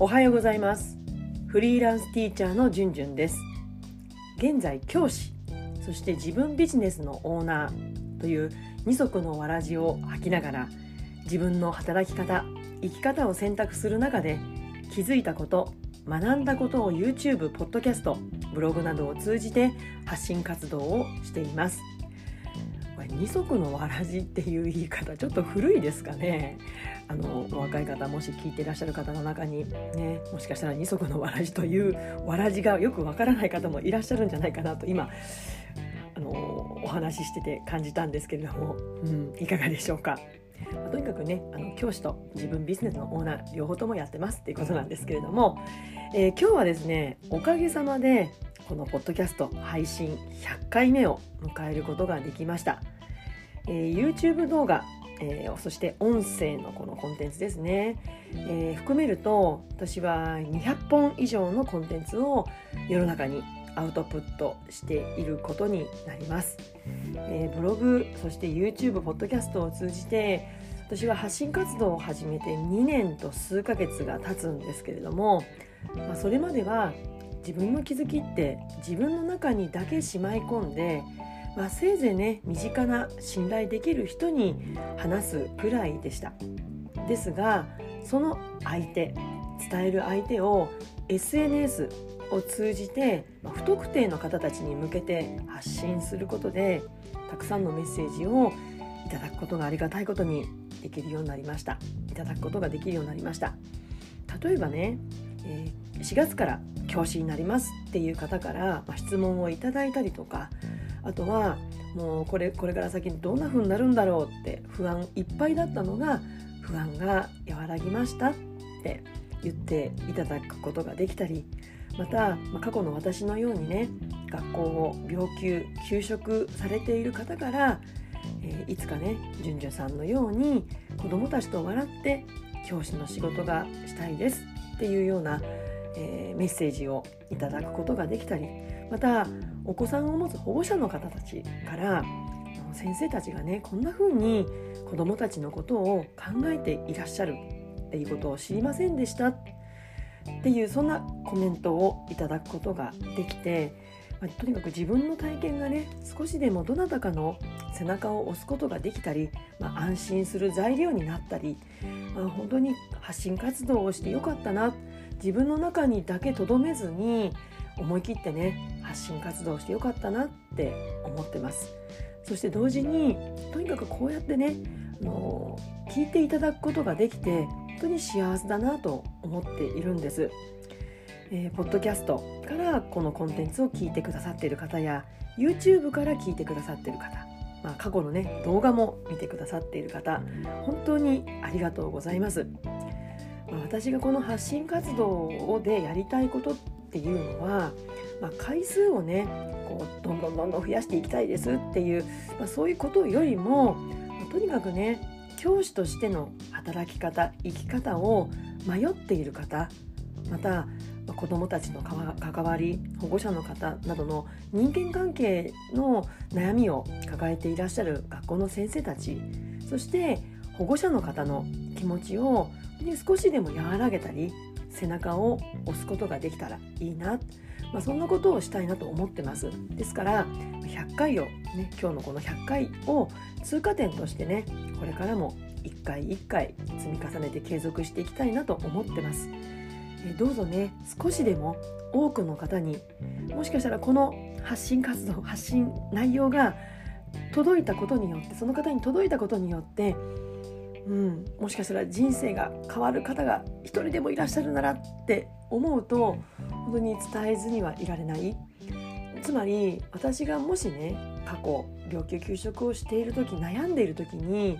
おはようございますフリーランスティーチャーのじゅんじゅんです現在教師そして自分ビジネスのオーナーという二足のわらじを履きながら自分の働き方生き方を選択する中で気づいたこと学んだことを YouTube、ポッドキャスト、ブログなどを通じて発信活動をしています。二足のわらじっていう言い方ちょっと古いですかね。あの若い方もし聞いてらっしゃる方の中にねもしかしたら二足のわらじというわらじがよくわからない方もいらっしゃるんじゃないかなと今あのお話ししてて感じたんですけれども、うん、いかがでしょうか。まあ、とにかくねあの教師と自分ビジネスのオーナー両方ともやってますっていうことなんですけれども、えー、今日はですねおかげさまでこのポッドキャスト配信100回目を迎えることができました、えー、YouTube 動画、えー、そして音声のこのコンテンツですね、え含めると私は200本以上のコンテンツを世の中にアウトプットしていることになります、えー、ブログそして YouTube ポッドキャストを通じて私は発信活動を始めて2年と数ヶ月が経つんですけれども、まあ、それまでは自分の気づきって自分の中にだけしまい込んで、まあ、せいぜいね身近な信頼できる人に話すくらいでした。ですがその相手伝える相手を SNS を通じて、不特定の方たちに向けて発信することでたくさんのメッセージをいただくことがありがたいことにできるようになりました。いただくことができるようになりました。例えばね、えー、4月から教師になりますっていう方から、質問をいただいたりとかあとはもうこれこれから先どんな風になるんだろうって不安いっぱいだったのが不安が和らぎましたって言っていただくことができたりまた、まあ、過去の私のようにね学校を病休休職されている方から、えー、いつかねじゅんじゅさんのように子どもたちと笑って教師の仕事がしたいですっていうような、えー、メッセージをいただくことができたりまたお子さんを持つ保護者の方たちから先生たちがねこんな風に子どもたちのことを考えていらっしゃるっていうことを知りませんでした。っていうそんなコメントをいただくことができて、まあ、とにかく自分の体験がね少しでもどなたかの背中を押すことができたり、まあ、安心する材料になったり、まあ、本当に発信活動をしてよかったな。自分の中にだけとどめずに思い切ってね発信活動してよかったなって思ってますそして同時にとにかくこうやってねあの聞いていただくことができて本当に幸せだなと思っているんです。えー、ポッドキャストからこのコンテンツを聞いてくださっている方や YouTube から聞いてくださっている方、まあ、過去のね動画も見てくださっている方本当にありがとうございます。まあ、私がこの発信活動でやりたいことっていうのは、まあ、回数をねこうどんどんどんどん増やしていきたいですっていう、まあ、そういうことよりも、とにかくね教師としての働き方生き方を迷っている方また子どもたちの関わり保護者の方などの人間関係の悩みを抱えていらっしゃる学校の先生たちそして保護者の方の気持ちを少しでも和らげたり背中を押すことができたらいいな、まあ、そんなことをしたいなと思ってますですから100回を、ね、今日のこの100回を通過点としてねこれからも一回一回積み重ねて継続していきたいなと思ってます。えどうぞね少しでも多くの方にもしかしたらこの発信活動発信内容が届いたことによってその方に届いたことによって、うん、もしかしたら人生が変わる方が一人でもいらっしゃるならって思うと本当に伝えずにはいられない。つまり私がもしね過去病気休職をしている時悩んでいる時に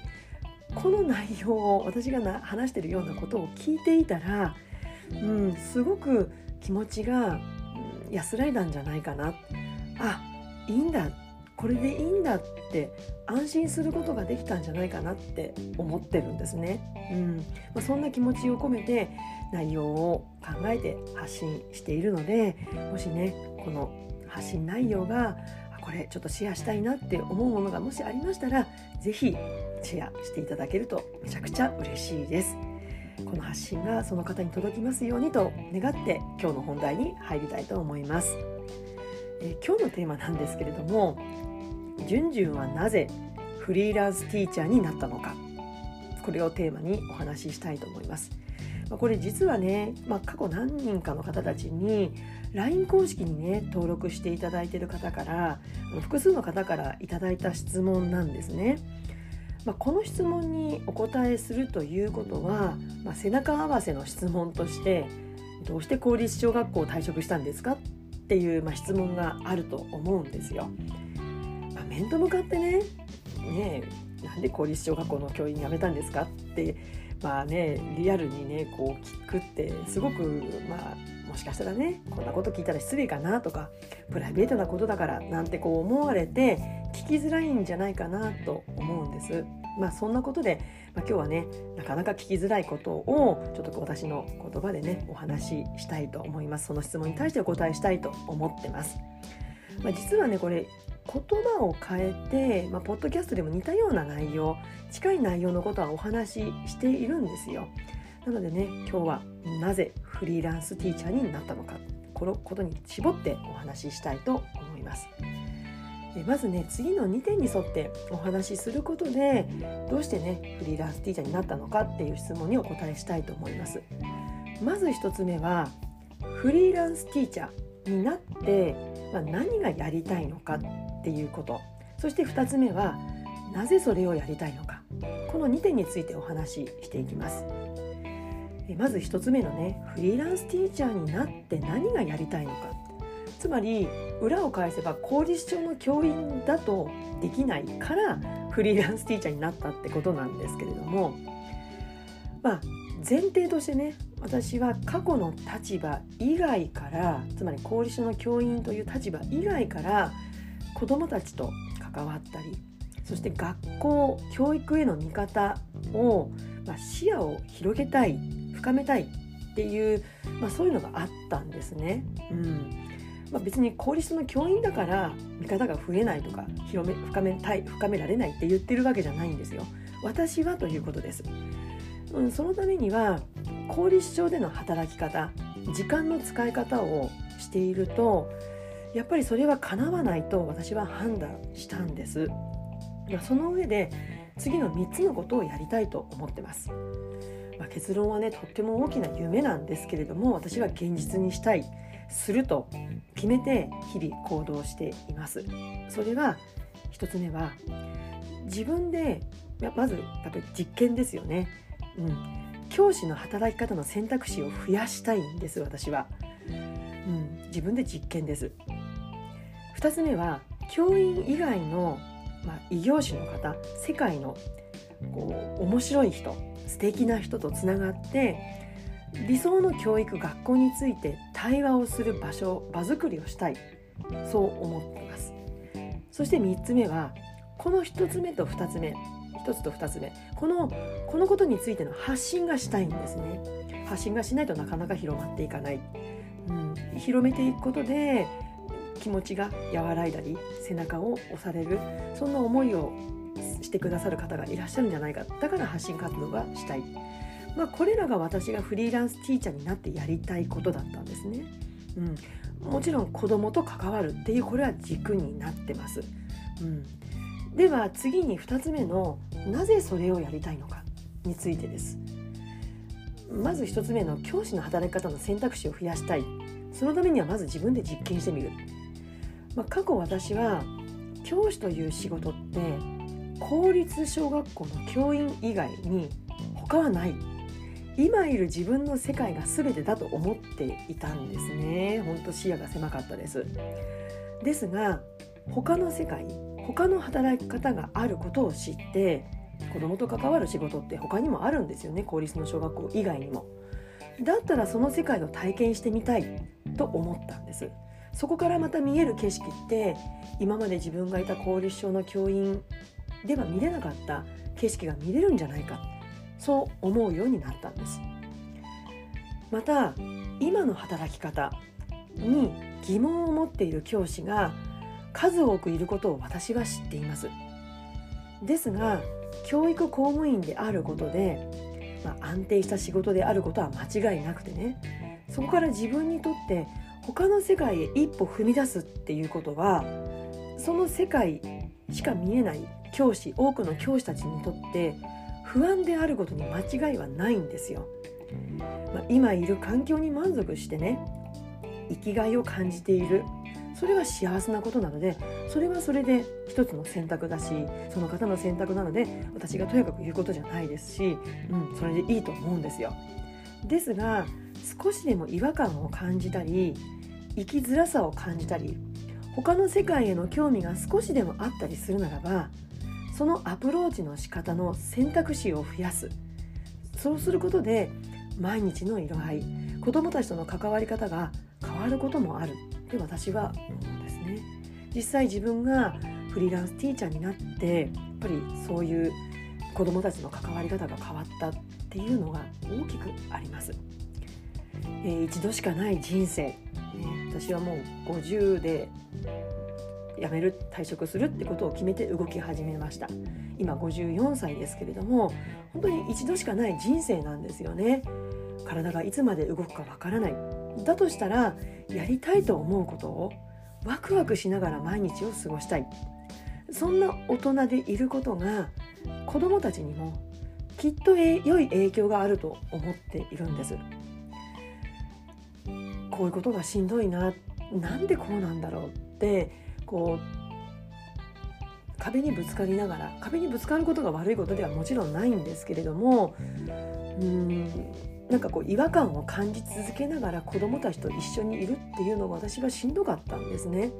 この内容を私がな話してるようなことを聞いていたら、うん、すごく気持ちが、うん、安らいだんじゃないかな。あいいんだ。これでいいんだって安心することができたんじゃないかなって思ってるんですね。うんまあ、そんな気持ちを込めて内容を考えて発信しているのでもしねこの発信内容がこれちょっとシェアしたいなって思うものがもしありましたら是非シェアしていただけるとめちゃくちゃ嬉しいです。この発信がその方に届きますようにと願って今日の本題に入りたいと思います。え今日のテーマなんですけれども「じゅんじゅんはなぜフリーランスティーチャーになったのか」これをテーマにお話ししたいと思います。まこれ実はね、まあ、過去何人かの方たちに LINE 公式にね登録していただいている方から複数の方からいただいた質問なんですね。まあ、この質問にお答えするということは、まあ、背中合わせの質問としてどうして公立小学校を退職したんですかっていう、まあ、質問があると思うんですよ。面と向かってねねなんで公立小学校の教員辞めたんですかってまあねリアルにねこう聞くってすごくまあもしかしたらねこんなこと聞いたら失礼かなとかプライベートなことだからなんてこう思われて聞きづらいんじゃないかなと思うんです。まあそんなことで、まあ、今日はねなかなか聞きづらいことをちょっと私の言葉でねお話ししたいと思いますその質問に対してお答えしたいと思ってます。まあ、実はねこれ言葉を変えて、まあ、ポッドキャストでも似たような内容近い内容のことはお話ししているんですよ。なのでね今日はなぜフリーランスティーチャーになったのかこのことに絞ってお話ししたいと思います。でまずね次の2点に沿ってお話しすることでどうしてねフリーランスティーチャーになったのかっていう質問にお答えしたいと思います。まず1つ目はフリーランスティーチャーになって、まあ、何がやりたいのかっていうこと。そして2つ目はなぜそれをやりたいのか。この2点についてお話ししていきます。まず1つ目のねフリーランスティーチャーになって何がやりたいのか。つまり裏を返せば公立町の教員だとできないからフリーランスティーチャーになったってことなんですけれども。まあ前提としてね私は過去の立場以外からつまり公立の教員という立場以外から子どもたちと関わったりそして学校教育への見方を、まあ、視野を広げたい深めたいっていう、まあ、そういうのがあったんですね。うんまあ、別に公立の教員だから見方が増えないとか広め深めたい深められないって言ってるわけじゃないんですよ。私はということです。うん、そのためには公立町での働き方時間の使い方をしているとやっぱりそれは叶わないと私は判断したんです。その上で次の3つのことをやりたいと思ってます。まあ、結論はねとっても大きな夢なんですけれども私は現実にしたいすると決めて日々行動しています。それは1つ目は自分でまずやっぱり実験ですよね。うん、教師の働き方の選択肢を増やしたいんです私は。うん、自分で実験です。2つ目は教員以外の、まあ、異業種の方世界のこう面白い人素敵な人とつながって理想の教育学校について対話をする場所場作りをしたいそう思っています。そして3つ目はこの1つ目と2つ目1つと2つ目このこのことについての発信がしたいんですね。発信がしないとなかなか広まっていかない、うん、広めていくことで気持ちが和らいだり背中を押されるそんな思いをしてくださる方がいらっしゃるんじゃないかだから発信活動がしたい、まあ、これらが私がフリーランスティーチャーになってやりたいことだったんですね。うん、もちろん子供と関わるっていうこれは軸になってます。うん、では次に2つ目のなぜそれをやりたいのかについてです。まず1つ目の教師の働き方の選択肢を増やしたいそのためにはまず自分で実験してみる、まあ、過去私は教師という仕事って公立小学校の教員以外に他はない。今いる自分の世界が全てだと思っていたんですね。ほんと視野が狭かったです。ですが他の世界他の働き方があることを知って子供と関わる仕事って他にもあるんですよね。公立の小学校以外にも。だったらその世界を体験してみたいと思ったんです。そこからまた見える景色って今まで自分がいた公立小の教員では見れなかった景色が見れるんじゃないかそう思うようになったんです。また今の働き方に疑問を持っている教師が数多くいることを私は知っています。ですが教育公務員であることでまあ、安定した仕事であることは間違いなくてねそこから自分にとって他の世界へ一歩踏み出すっていうことはその世界しか見えない教師多くの教師たちにとって不安であることに間違いはないんですよ。まあ、今いる環境に満足してね生きがいを感じているそれは幸せなことなのでそれはそれで一つの選択だしその方の選択なので私がとやかく言うことじゃないですし、うん、それでいいと思うんですよ。ですが少しでも違和感を感じたり生きづらさを感じたり他の世界への興味が少しでもあったりするならばそのアプローチの仕方の選択肢を増やすそうすることで毎日の色合い子どもたちとの関わり方が変わることもあるって私は思うんですね。実際自分がフリーランスティーチャーになってやっぱりそういう子どもたちの関わり方が変わったっていうのが大きくあります。えー、一度しかない人生、私はもう50で辞める退職するってことを決めて動き始めました。今54歳ですけれども本当に一度しかない人生なんですよね。体がいつまで動くかわからない。だとしたらやりたいと思うことをワクワクしながら毎日を過ごしたい。そんな大人でいることが子どもたちにもきっと良い影響があると思っているんです。こういうことがしんどいななんでこうなんだろうってこう壁にぶつかりながら壁にぶつかることが悪いことではもちろんないんですけれどもうんなんかこう違和感を感じ続けながら子どもたちと一緒にいるっていうのが私はしんどかったんですね。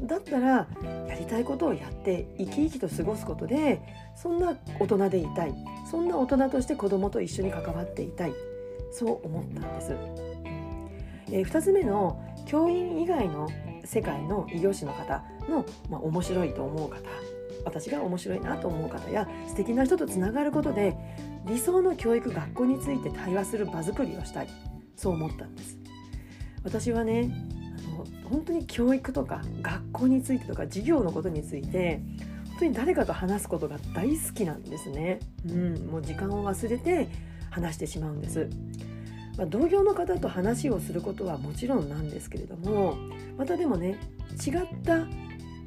だったらやりたいことをやって生き生きと過ごすことでそんな大人でいたいそんな大人として子どもと一緒に関わっていたいそう思ったんです。えー、2つ目の教員以外の世界の異業種の方の、まあ、面白いと思う方私が面白いなと思う方や素敵な人とつながることで理想の教育学校について対話する場作りをしたい。そう思ったんです。私はねあの本当に教育とか学校についてとか授業のことについて本当に誰かと話すことが大好きなんですね、うん、もう時間を忘れて話してしまうんです、まあ、同業の方と話をすることはもちろんなんですけれどもまたでもね違った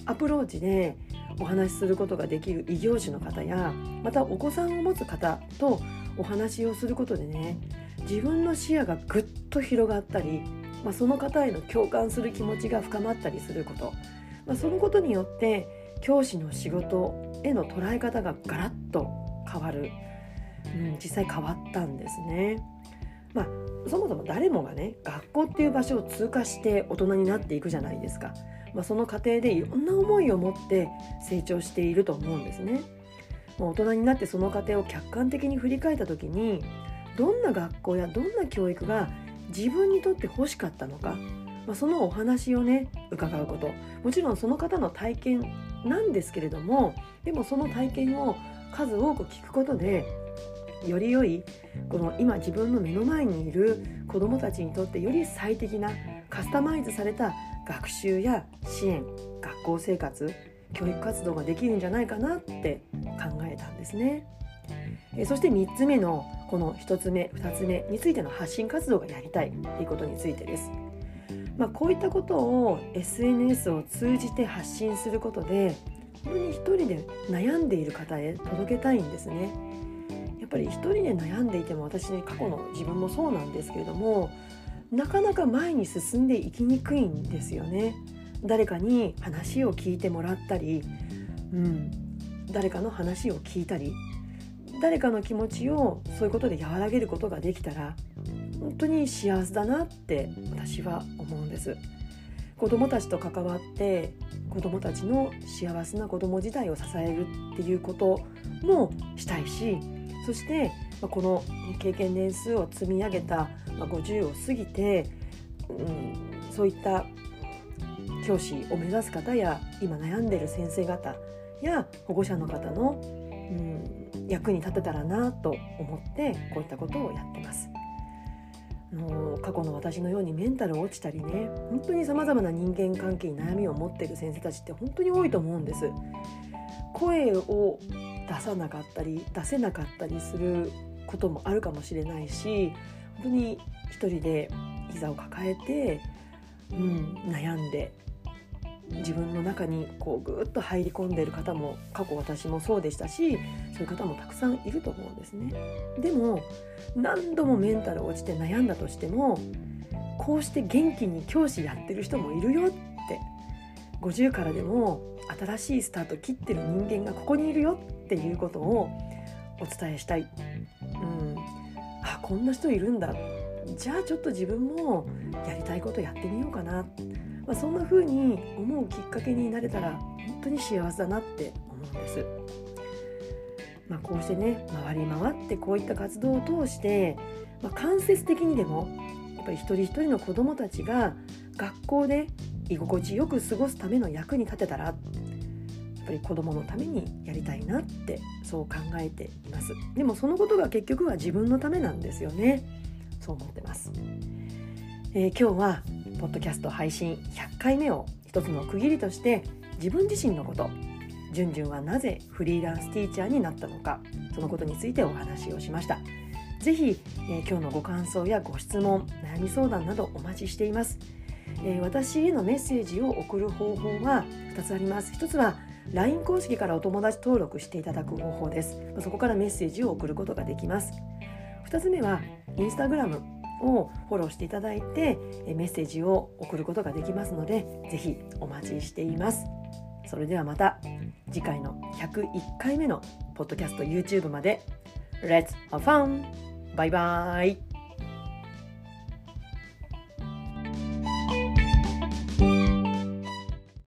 アプローチでお話しすることができる異業種の方やまたお子さんを持つ方とお話をすることでね自分の視野がぐっと広がったり、まあ、その方への共感する気持ちが深まったりすること、まあ、そのことによって教師の仕事への捉え方がガラッと変わる、うん、実際変わったんですね。まあ、そもそも誰もがね学校っていう場所を通過して大人になっていくじゃないですか。まあ、その過程でいろんな思いを持って成長していると思うんですね。まあ、大人になってその過程を客観的に振り返った時にどんな学校やどんな教育が自分にとって欲しかったのか、まあ、そのお話をね伺うこともちろんその方の体験なんですけれどもでもその体験を数多く聞くことでより良いこの今自分の目の前にいる子どもたちにとってより最適なカスタマイズされた学習や支援学校生活教育活動ができるんじゃないかなって考えたんですね。えそして3つ目のこの1つ目2つ目についての発信活動がやりたいっていうことについてです。まあ、こういったことを SNS を通じて発信することで本当に一人で悩んでいる方へ届けたいんですね。やっぱり一人で悩んでいても私ね過去の自分もそうなんですけれどもなかなか前に進んでいきにくいんですよね。誰かに話を聞いてもらったり、うん、誰かの話を聞いたり誰かの気持ちをそういうことで和らげることができたら本当に幸せだなって私は思うんです子供たちと関わって子供たちの幸せな子供時代を支えるっていうこともしたいしそしてこの経験年数を積み上げた50を過ぎて、うん、そういった教師を目指す方や今悩んでる先生方や保護者の方の、うん、役に立てたらなと思ってこういったことをやってます。の過去の私のようにメンタル落ちたりね本当にさまざまな人間関係に悩みを持ってる先生たちって本当に多いと思うんです。声を出さなかったり出せなかったりすることもあるかもしれないし本当に一人で膝を抱えて、うん、悩んで自分の中にこうぐっと入り込んでいる方も過去私もそうでしたしそういう方もたくさんいると思うんですね。でも何度もメンタル落ちて悩んだとしてもこうして元気に教師やってる人もいるよって50からでも新しいスタート切ってる人間がここにいるよっていうことをお伝えしたい。うん、あこんな人いるんだじゃあちょっと自分もやりたいことやってみようかな、まあ、そんな風に思うきっかけになれたら本当に幸せだなって思うんです。まあ、こうしてね回り回ってこういった活動を通して、まあ、間接的にでもやっぱり一人一人の子どもたちが学校で居心地よく過ごすための役に立てたらっぱり子どものためにやりたいなってそう考えています。でもそのことが結局は自分のためなんですよね。そう思ってます、えー、今日はポッドキャスト配信100回目を一つの区切りとして自分自身のこと。じゅんじゅんはなぜフリーランスティーチャーになったのか。そのことについてお話をしました。ぜひ、えー、今日のご感想やご質問悩み相談などお待ちしています、え、私へのメッセージを送る方法は2つあります。1つは LINE 公式からお友達登録していただく方法です。そこからメッセージを送ることができます。2つ目はインスタグラムをフォローしていただいてメッセージを送ることができますのでぜひお待ちしています。それではまた次回の101回目のポッドキャスト YouTube まで。Let's have fun! バイバーイ。